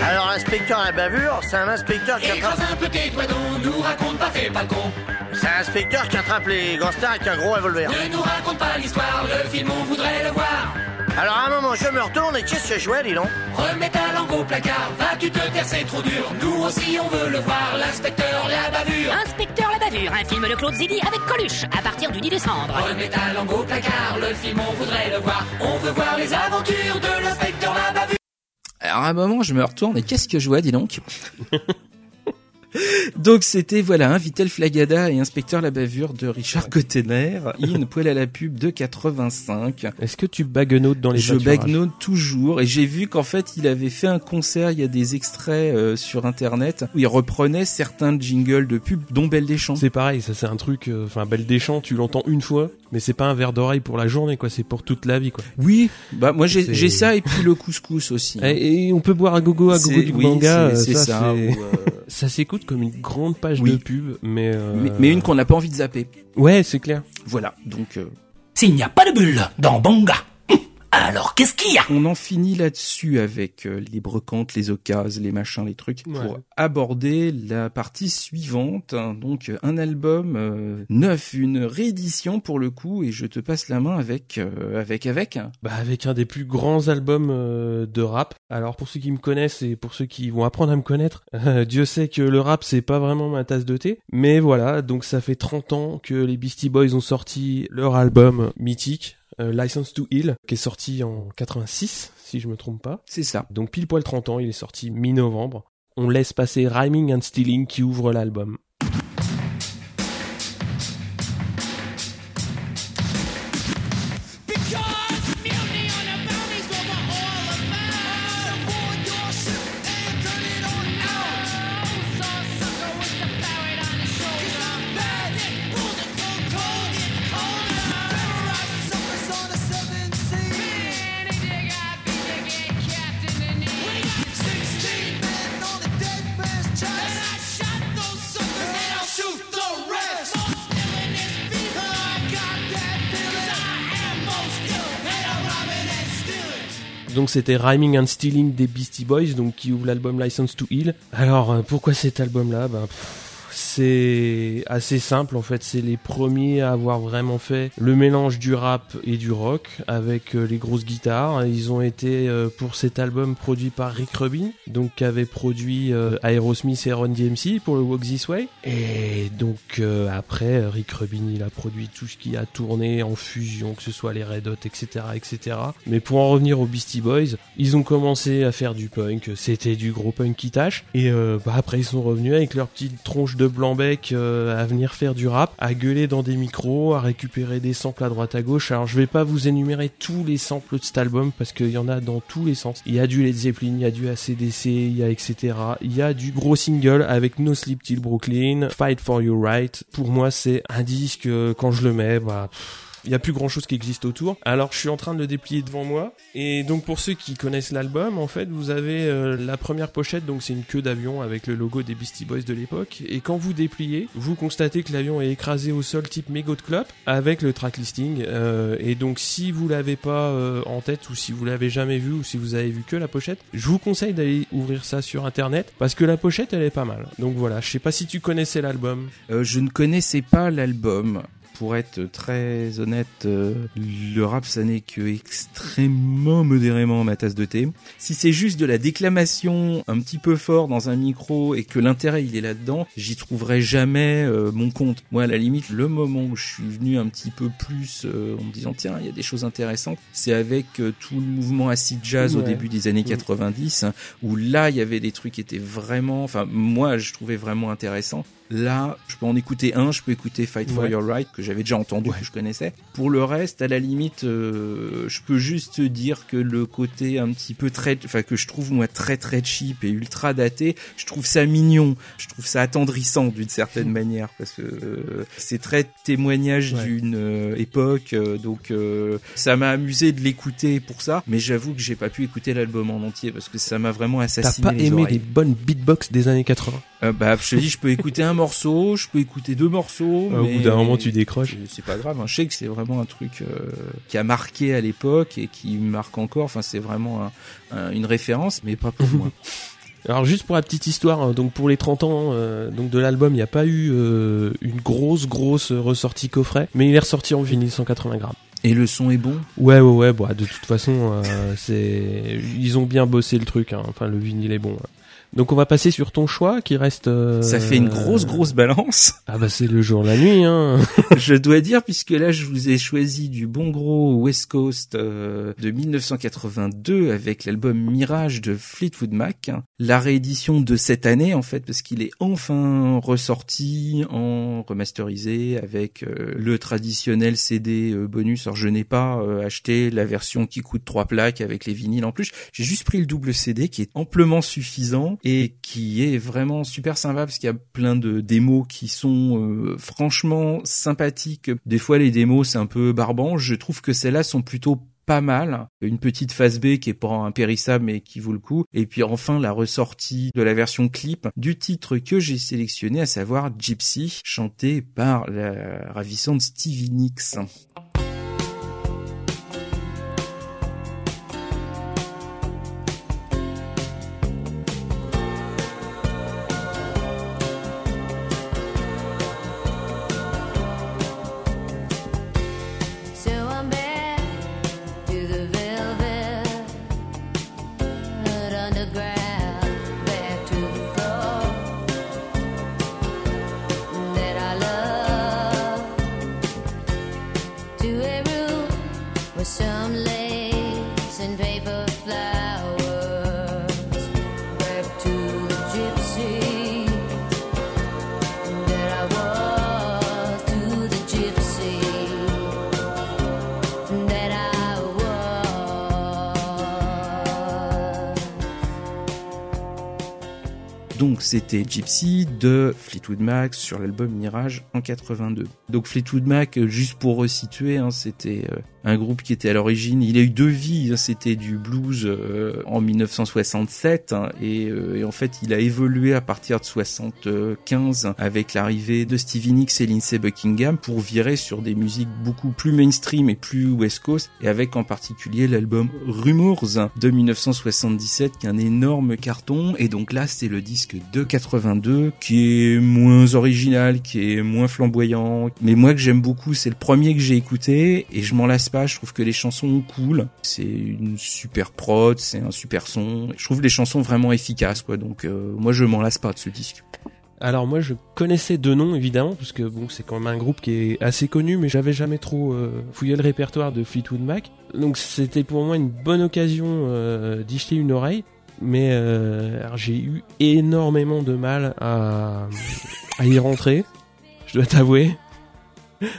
Alors, l'inspecteur à la bavure, c'est un inspecteur qui attrape... un peu tes doigts donc, nous raconte pas, fais pas le con. C'est un inspecteur qui attrape les gangsters avec un gros revolver. Ne nous raconte pas l'histoire, le film on voudrait le voir. Alors, à un moment, je me retourne et qu'est-ce que je vois, dis donc Remets ta langue au placard, vas-tu te taire, c'est trop dur. Nous aussi on veut le voir, l'inspecteur la bavure. Inspecteur la bavure, un film de Claude Zidi avec Coluche, à partir du 10 décembre. Remets ta langue au placard, le film on voudrait le voir. On veut voir les aventures de l'inspecteur la bavure. Alors à un moment, je me retourne et qu'est-ce que je vois, dis donc Donc c'était voilà un Vitel Flagada et Inspecteur la bavure de Richard Cottener, in poil à la pub de 85. Est-ce que tu baguenotes dans les Je baguenote toujours et j'ai vu qu'en fait il avait fait un concert, il y a des extraits euh, sur internet où il reprenait certains jingles de pub dont Belle des Champs. C'est pareil, ça c'est un truc. euh, Enfin, Belle des Champs, tu l'entends une fois, mais c'est pas un verre d'oreille pour la journée, quoi. C'est pour toute la vie, quoi. Oui, bah moi j'ai ça et puis le couscous aussi. Et, et on peut boire à gogo à gogo C'est- du oui, manga. c'est- euh, c'est ça, ça, c'est- ou, euh, ça s'écoute comme une grande page Oui. de pub, mais, euh, mais, mais une qu'on n'a pas envie de zapper. Ouais, c'est clair. Voilà, donc euh, S'il n'y a pas de bulle dans Bonga, hum, alors qu'est-ce qu'il y a? On en finit là-dessus avec euh, les brocantes, les occasions, les machins, les trucs, Ouais. pour aborder la partie suivante. Donc un album euh, neuf, une réédition pour le coup, et je te passe la main avec euh, avec avec. Bah, avec un des plus grands albums euh, de rap. Alors pour ceux qui me connaissent et pour ceux qui vont apprendre à me connaître, euh, Dieu sait que le rap c'est pas vraiment ma tasse de thé. Mais voilà, donc ça fait 30 ans que les Beastie Boys ont sorti leur album mythique, euh, License to Heal, qui est sorti en 86 si je me trompe pas. C'est ça. Donc pile poil 30 ans, il est sorti mi-novembre. On laisse passer Rhyming and Stealing qui ouvre l'album. Donc c'était Rhyming and Stealing des Beastie Boys, donc qui ouvre l'album License to Heal. Alors euh, pourquoi cet album-là? Ben, c'est assez simple en fait. C'est les premiers à avoir vraiment fait le mélange du rap et du rock avec euh, les grosses guitares. Ils ont été euh, pour cet album produit par Rick Rubin, donc qui avait produit euh, Aerosmith et Run DMC pour le Walk This Way. Et donc après Rick Rubin il a produit tout ce qui a tourné en fusion, que ce soit les Red Hot, etc., etc. Mais pour en revenir aux Beastie Boys, ils ont commencé à faire du punk. C'était du gros punk qui tâche. Et bah, après ils sont revenus avec leur petite tronche de blanc-bec euh, à venir faire du rap, à gueuler dans des micros, à récupérer des samples à droite à gauche. Alors je vais pas vous énumérer tous les samples de cet album parce qu'il y en a dans tous les sens. Il y a du Led Zeppelin, il y a du ACDC, il y a etc. Il y a du gros single avec No Sleep Till Brooklyn, Fight for Your Right. Pour moi c'est un disque euh, quand je le mets, bah... il y a plus grand chose qui existe autour. Alors je suis en train de le déplier devant moi. Et donc pour ceux qui connaissent l'album, en fait, vous avez euh, la première pochette, donc c'est une queue d'avion avec le logo des Beastie Boys de l'époque. Et quand vous dépliez, vous constatez que l'avion est écrasé au sol type mégot de avec le track listing. Euh, et donc si vous l'avez pas euh, en tête ou si vous l'avez jamais vu ou si vous avez vu que la pochette, je vous conseille d'aller ouvrir ça sur internet parce que la pochette elle est pas mal. Donc voilà, je sais pas si tu connaissais l'album. Euh, je ne connaissais pas l'album. Pour être très honnête, euh, le rap, ça n'est que extrêmement modérément ma tasse de thé. Si c'est juste de la déclamation un petit peu fort dans un micro et que l'intérêt il est là-dedans, j'y trouverai jamais euh, mon compte. Moi, à la limite, le moment où je suis venu un petit peu plus euh, en me disant tiens, il y a des choses intéressantes, c'est avec tout le mouvement acid jazz au début des années Mm. 90, hein, où là, il y avait des trucs qui étaient vraiment, enfin, moi, je trouvais vraiment intéressant. Là, je peux en écouter un, je peux écouter Fight for Ouais. Your Right, que j'avais déjà entendu, que je connaissais. Pour le reste, à la limite, euh, je peux juste dire que le côté un petit peu très, enfin, que je trouve, moi, très très cheap et ultra daté, je trouve ça mignon, je trouve ça attendrissant d'une certaine manière, parce que euh, c'est très témoignage Ouais. d'une euh, époque, donc ça m'a amusé de l'écouter pour ça, mais j'avoue que j'ai pas pu écouter l'album en entier, parce que ça m'a vraiment T'as assassiné pas les aimé oreilles. les bonnes beatbox des années 80 Euh, bah, je te dis, je peux écouter un morceau, je peux écouter deux morceaux. Au mais bout d'un moment, tu décroches. C'est- pas grave. hein. Je sais que c'est vraiment un truc euh, qui a marqué à l'époque et qui marque encore. Enfin, c'est vraiment un- un- une référence, mais pas pour moi. Alors juste pour la petite histoire, hein, donc pour les 30 ans euh, donc de l'album, il n'y a pas eu euh, une grosse grosse ressortie coffret, mais il est ressorti en vinyle 180 grammes. Et le son est bon? Ouais ouais ouais, bah, de toute façon euh, c'est ils ont bien bossé le truc, hein. enfin le vinyle est bon. hein. Donc on va passer sur ton choix qui reste. euh, Ça fait une grosse grosse balance. Ah bah c'est le jour la nuit hein. je dois dire puisque là je vous ai choisi du bon gros West Coast euh, de 1982 avec l'album Mirage de Fleetwood Mac, la réédition de cette année en fait parce qu'il est enfin ressorti en remasterisé avec euh, le traditionnel CD euh, bonus. Alors je n'ai pas euh, acheté la version qui coûte trois plaques avec les vinyles en plus. J'ai juste pris le double CD qui est amplement suffisant et qui est vraiment super sympa parce qu'il y a plein de démos qui sont euh, franchement sympathiques. Des fois les démos c'est un peu barbant. Je trouve que celles-là sont plutôt pas mal. Une petite phase B qui est pas impérissable mais qui vaut le coup. Et puis enfin la ressortie de la version clip du titre que j'ai sélectionné, à savoir Gypsy, chanté par la ravissante Stevie Nicks. Donc Gypsy de Fleetwood Mac sur l'album Mirage en 82. Donc Fleetwood Mac, euh, juste pour resituer, hein, c'était euh, un groupe qui était à l'origine, il a eu deux vies, hein, c'était du blues euh, en 1967 hein, et, en fait il a évolué à partir de 75 avec l'arrivée de Stevie Nicks et Lindsey Buckingham pour virer sur des musiques beaucoup plus mainstream et plus West Coast et avec en particulier l'album Rumors de 1977 qui est un énorme carton et donc là c'est le disque de 82 qui est moins original, qui est moins flamboyant. Mais moi que j'aime beaucoup c'est le premier que j'ai écouté et je m'en lasse pas, je trouve que les chansons cool, c'est une super prod, c'est un super son, je trouve les chansons vraiment efficaces quoi. Donc euh, moi je m'en lasse pas de ce disque. Alors moi je connaissais deux noms évidemment parce que bon c'est quand même un groupe qui est assez connu mais j'avais jamais trop euh, fouillé le répertoire de Fleetwood Mac. Donc c'était pour moi une bonne occasion euh, d'y jeter une oreille mais euh, j'ai eu énormément de mal à, y rentrer je dois t'avouer.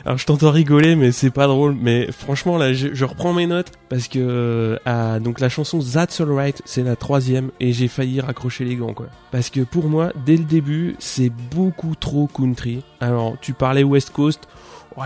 Alors je t'entends rigoler mais c'est pas drôle. Mais franchement là je, reprends mes notes parce que donc la chanson That's Alright c'est la troisième et j'ai failli raccrocher les gants quoi. Parce que pour moi dès le début c'est beaucoup trop country. Alors tu parlais West Coast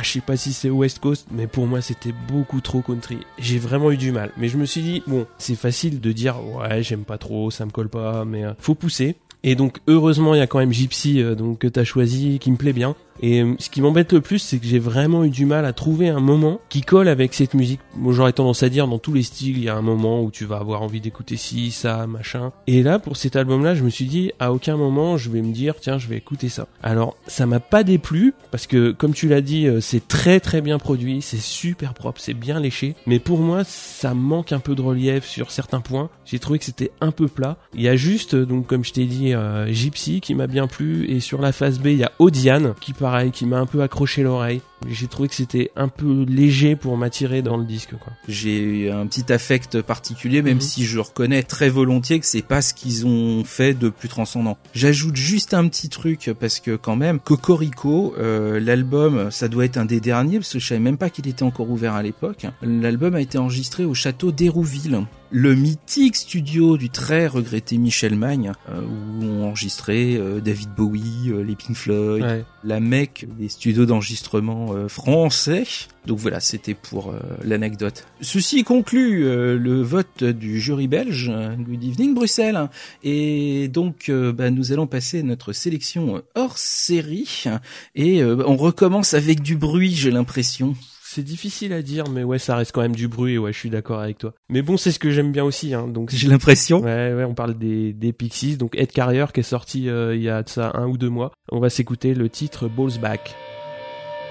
Je sais pas si c'est West Coast, mais pour moi c'était beaucoup trop country. J'ai vraiment eu du mal. Mais je me suis dit, bon, c'est facile de dire, ouais, j'aime pas trop, ça me colle pas, mais euh, faut pousser. Et donc heureusement il y a quand même Gypsy euh, donc que t'as choisi qui me plaît bien. Et euh, ce qui m'embête le plus c'est que j'ai vraiment eu du mal à trouver un moment qui colle avec cette musique. Moi j'aurais tendance à dire dans tous les styles il y a un moment où tu vas avoir envie d'écouter ci, ça, machin. Et là pour cet album là je me suis dit à aucun moment je vais me dire tiens je vais écouter ça. Alors ça m'a pas déplu parce que comme tu l'as dit euh, c'est très très bien produit, c'est super propre, c'est bien léché. Mais pour moi ça manque un peu de relief sur certains points. J'ai trouvé que c'était un peu plat. Il y a juste euh, donc comme je t'ai dit euh, Gypsy qui m'a bien plu et sur la phase B il y a Odiane qui pareil qui m'a un peu accroché l'oreille. J'ai trouvé que c'était un peu léger pour m'attirer dans le disque quoi. J'ai un petit affect particulier, même Mhm. si je reconnais très volontiers que c'est pas ce qu'ils ont fait de plus transcendant. J'ajoute juste un petit truc parce que quand même, Cocorico, euh, l'album, ça doit être un des derniers parce que je savais même pas qu'il était encore ouvert à l'époque. L'album a été enregistré au château d'Hérouville. Le mythique studio du très regretté Michel Magne, euh, où on enregistrait euh, David Bowie, euh, les Pink Floyd, Ouais. la mecque des studios d'enregistrement euh, français. Donc voilà, c'était pour euh, l'anecdote. Ceci conclut euh, le vote du jury belge. Good evening Bruxelles. Et donc bah, nous allons passer notre sélection hors série. Et on recommence avec du bruit, j'ai l'impression. C'est difficile à dire, mais ouais, ça reste quand même du bruit. et Ouais, je suis d'accord avec toi. Mais bon, c'est ce que j'aime bien aussi. Hein, donc J'ai l'impression. Ouais, ouais, on parle des, des Pixies. Donc Ed Carrier qui est sorti euh, il y a de ça un ou deux mois. On va s'écouter le titre Balls Back.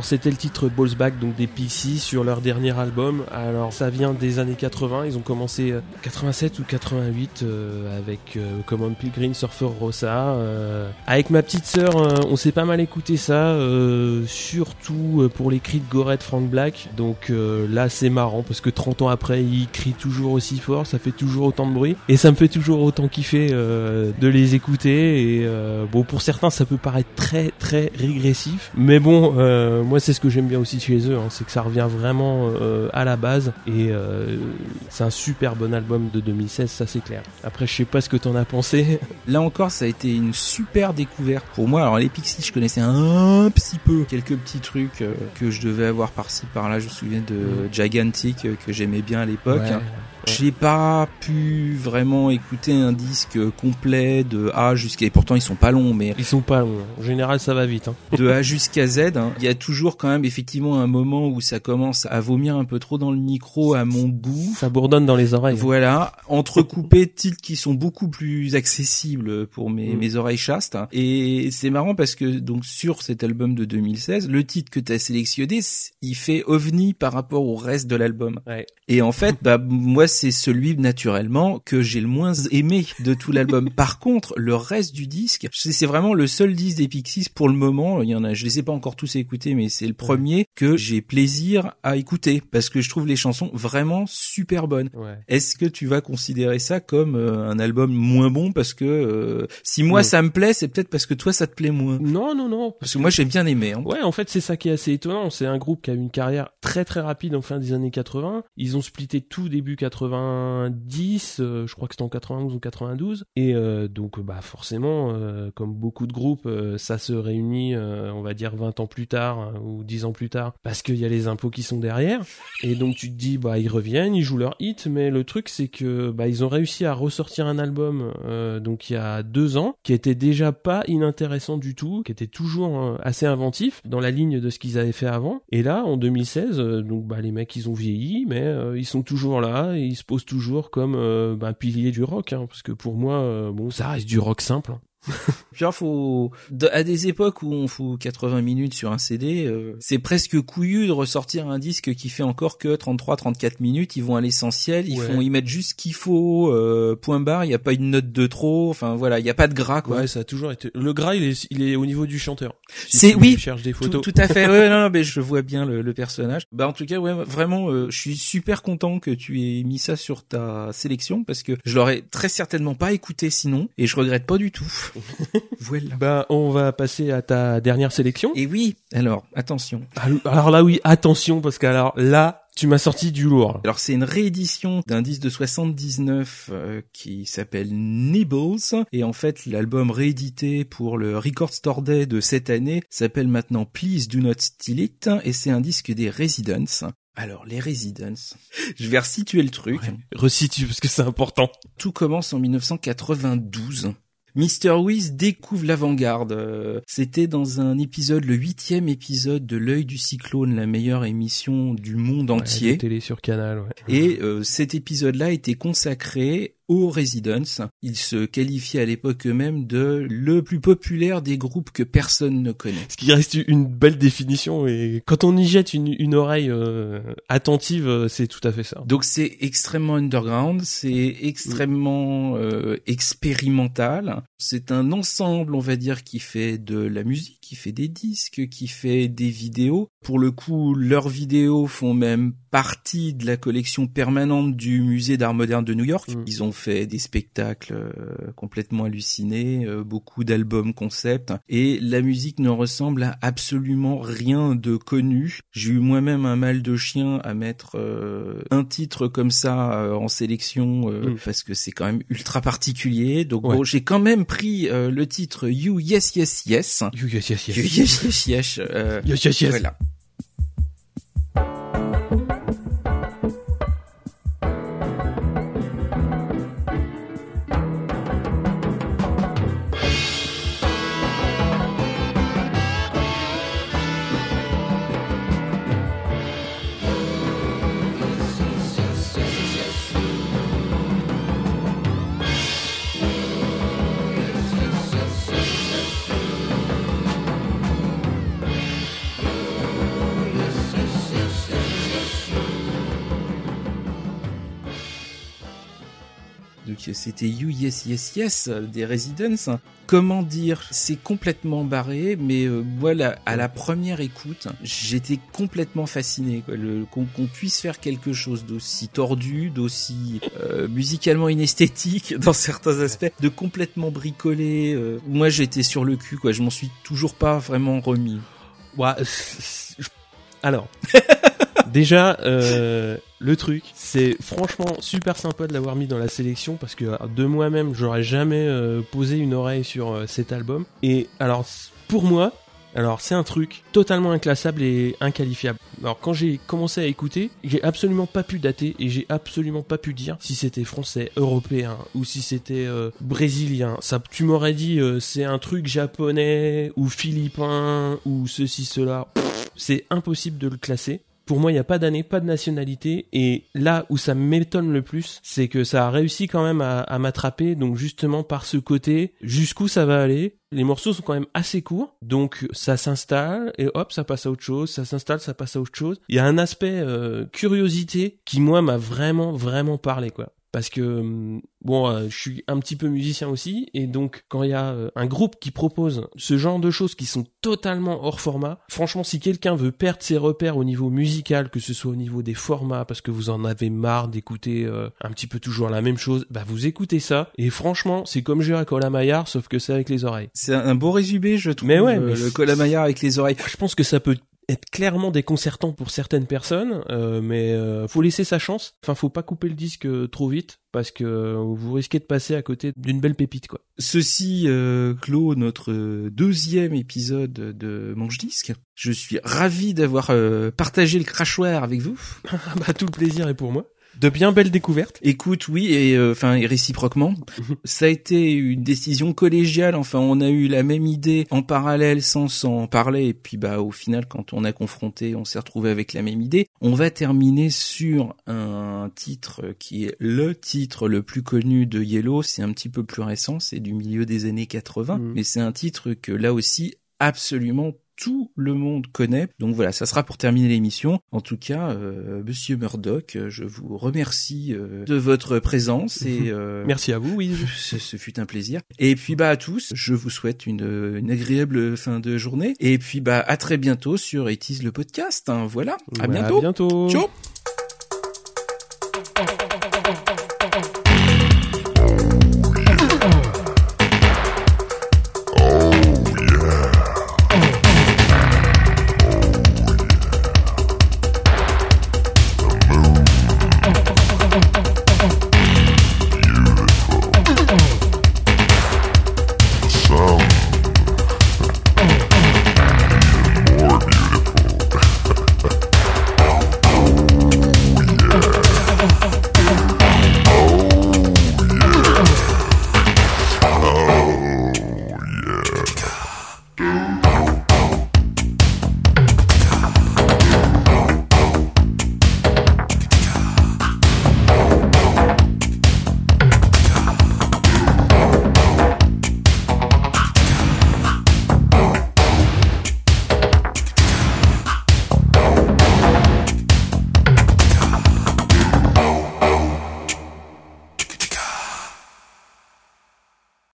Alors c'était le titre Balls Back donc des Pixies sur leur dernier album. Alors ça vient des années 80, ils ont commencé euh, 87 ou 88 euh, avec euh, Common Pilgrim Surfer Rosa. euh. Avec ma petite sœur, euh, on s'est pas mal écouté ça, euh, surtout euh, pour les cris de Gorette Frank Black. Donc euh, là c'est marrant parce que 30 ans après ils crient toujours aussi fort, ça fait toujours autant de bruit et ça me fait toujours autant kiffer euh, de les écouter. Et euh, bon pour certains ça peut paraître très très régressif, mais bon euh, moi c'est ce que j'aime bien aussi chez eux, hein, c'est que ça revient vraiment euh, à la base et euh, c'est un super bon album de 2016, ça c'est clair. Après je sais pas ce que t'en as pensé. Là encore, ça a été une super découverte pour moi. Alors les Pixies, je connaissais un petit peu quelques petits trucs euh, que je devais avoir par-ci par-là. Je me souviens de Gigantic euh, que j'aimais bien à l'époque. Ouais. J'ai pas pu vraiment écouter un disque complet de A jusqu'à. Et pourtant, ils sont pas longs, mais Ils sont pas longs. En général ça va vite. Hein. de A jusqu'à Z. hein. Il y a toujours quand même effectivement un moment où ça commence à vomir un peu trop dans le micro à mon goût. Ça bourdonne dans les oreilles. Voilà, entrecoupé de titres qui sont beaucoup plus accessibles pour mes, Mm. mes oreilles chastes. Et c'est marrant parce que donc sur cet album de 2016, le titre que tu as sélectionné, il fait ovni par rapport au reste de l'album. Ouais. Et en fait, bah moi c'est celui naturellement que j'ai le moins aimé de tout l'album. Par contre, le reste du disque, c'est vraiment le seul disque des Pixies pour le moment. Il y en a, je les ai pas encore tous écoutés, mais c'est le premier que j'ai plaisir à écouter parce que je trouve les chansons vraiment super bonnes. Ouais. Est-ce que tu vas considérer ça comme euh, un album moins bon parce que euh, si moi Non. ça me plaît, c'est peut-être parce que toi ça te plaît moins. Non non non. Parce que moi j'ai bien aimé. Hein. Ouais, en fait, c'est ça qui est assez étonnant. C'est un groupe qui a eu une carrière très très rapide en fin des années 80. Ils ont splitté tout début 90, euh, je crois que c'était en 91 ou 92. Et euh, donc, bah forcément, euh, comme beaucoup de groupes, euh, ça se réunit, euh, on va dire 20 ans plus tard hein, ou 10 ans plus tard, parce qu'il y a les impôts qui sont derrière. Et donc tu te dis, bah ils reviennent, ils jouent leur hit, mais le truc c'est que bah ils ont réussi à ressortir un album euh, donc il y a deux ans qui était déjà pas inintéressant du tout, qui était toujours euh, assez inventif dans la ligne de ce qu'ils avaient fait avant. Et là en 2016, euh, donc bah les mecs ils ont vieilli, mais euh, ils sont toujours là et ils se posent toujours comme euh, bah, pilier du rock, hein, parce que pour moi euh, bon ça reste du rock simple. alors, faut à des époques où on fout 80 minutes sur un CD, euh, c'est presque couillu de ressortir un disque qui fait encore que 33-34 minutes. Ils vont à l'essentiel, ils Ouais. font, ils mettent juste ce qu'il faut. euh, point barre. Il n'y a pas une note de trop. Enfin voilà, il n'y a pas de gras quoi. Ouais, ça a toujours été. Le gras, il est, il est au niveau du chanteur. Si C'est oui, cherches des tout, photos. tout à fait. Ouais, non, non, mais je vois bien le, le personnage. Bah en tout cas, ouais, vraiment, euh, je suis super content que tu aies mis ça sur ta sélection parce que je l'aurais très certainement pas écouté sinon, et je regrette pas du tout. voilà. Bah, on va passer à ta dernière sélection. Et oui, alors attention. Alors là, oui, attention, parce que alors là, tu m'as sorti du lourd. Alors c'est une réédition d'un disque de 79 euh, qui s'appelle Nibbles et en fait l'album réédité pour le Record Store Day de cette année s'appelle maintenant Please Do Not Steal It et c'est un disque des Residents. Alors les Residents, je vais resituer le truc. Resitue, parce que c'est important. Tout commence en 1992. Mr. Whiz découvre l'avant-garde. Euh, C'était dans un épisode, le huitième épisode de L'œil du cyclone, la meilleure émission du monde entier. Télé sur Canal, ouais. Et euh, cet épisode-là était consacré aux Residents. Ils se qualifiaient à l'époque eux-mêmes de le plus populaire des groupes que personne ne connaît. Ce qui reste une belle définition et quand on y jette une, une oreille euh, attentive, euh, c'est tout à fait ça. Donc c'est extrêmement underground, c'est extrêmement euh, expérimental. C'est un ensemble, on va dire, qui fait de la musique, qui fait des disques, qui fait des vidéos. Pour le coup, leurs vidéos font même partie de la collection permanente du musée d'art moderne de New York. Mm. Ils ont fait des spectacles euh, complètement hallucinés, euh, beaucoup d'albums concept, et la musique ne ressemble à absolument rien de connu. J'ai eu moi-même un mal de chien à mettre euh, un titre comme ça euh, en sélection euh, Mm. parce que c'est quand même ultra particulier. Donc Ouais. bon, j'ai quand même pris euh, le titre You Yes Yes Yes. You, yes, yes, yes. You Yes Yes Yes. euh, Yes, yes, yes. Voilà. C'était You Yes Yes Yes euh, des Residents. Comment dire, c'est complètement barré, mais euh, voilà, à la première écoute, j'étais complètement fasciné qu'on puisse faire quelque chose d'aussi tordu, d'aussi euh, musicalement inesthétique dans certains aspects, de complètement bricolé. euh. moi, j'étais sur le cul, quoi. Je m'en suis toujours pas vraiment remis. Ouais, alors, déjà, euh, le truc, c'est franchement super sympa de l'avoir mis dans la sélection parce que euh, de moi-même, j'aurais jamais euh, posé une oreille sur euh, cet album. Et alors, pour moi, alors c'est un truc totalement inclassable et inqualifiable. Alors quand j'ai commencé à écouter, j'ai absolument pas pu dater et j'ai absolument pas pu dire si c'était français, européen ou si c'était brésilien. Ça, tu m'aurais dit c'est un truc japonais ou philippin ou ceci cela. C'est impossible de le classer. Pour moi, il n'y a pas d'année, pas de nationalité. Et là où ça m'étonne le plus, c'est que ça a réussi quand même à, m'attraper. Donc justement par ce côté, jusqu'où ça va aller. Les morceaux sont quand même assez courts, donc ça s'installe et hop, ça passe à autre chose, ça s'installe, ça passe à autre chose. Il y a un aspect euh, curiosité qui moi m'a vraiment vraiment parlé quoi. Parce que hum, bon, euh, je suis un petit peu musicien aussi, et donc quand il y a euh, un groupe qui propose ce genre de choses qui sont totalement hors format, franchement, si quelqu'un veut perdre ses repères au niveau musical, que ce soit au niveau des formats, parce que vous en avez marre d'écouter euh, un petit peu toujours la même chose, bah vous écoutez ça, et franchement, c'est comme jouer à Colamaillard, sauf que c'est avec les oreilles. C'est un beau résumé, je trouve. Mais ouais, mais le Colamaillard avec les oreilles. Je pense que ça peut être clairement déconcertant pour certaines personnes, euh, mais euh, faut laisser sa chance. Enfin, faut pas couper le disque euh, trop vite parce que euh, vous risquez de passer à côté d'une belle pépite, quoi. Ceci euh, clôt notre deuxième épisode de Manche Disque. Je suis ravi d'avoir euh, partagé le crachoir avec vous. bah, tout le plaisir est pour moi. De bien belles découvertes. Écoute, oui, et euh, enfin réciproquement, ça a été une décision collégiale. Enfin, on a eu la même idée en parallèle sans s'en parler. Et puis, bah, au final, quand on a confronté, on s'est retrouvé avec la même idée. On va terminer sur un titre qui est le titre le plus connu de Yellow. C'est un petit peu plus récent, c'est du milieu des années 80, Mhm. mais c'est un titre que là aussi absolument tout le monde connaît. Donc voilà, ça sera pour terminer l'émission. En tout cas, euh, Monsieur Murdoch, euh, je vous remercie euh, de votre présence et euh, Merci à vous, oui. ce, ce fut un plaisir. Et puis bah à tous, je vous souhaite une, une agréable fin de journée. Et puis bah à très bientôt sur Etis le podcast. hein. Voilà, à bientôt. À bientôt. Ciao.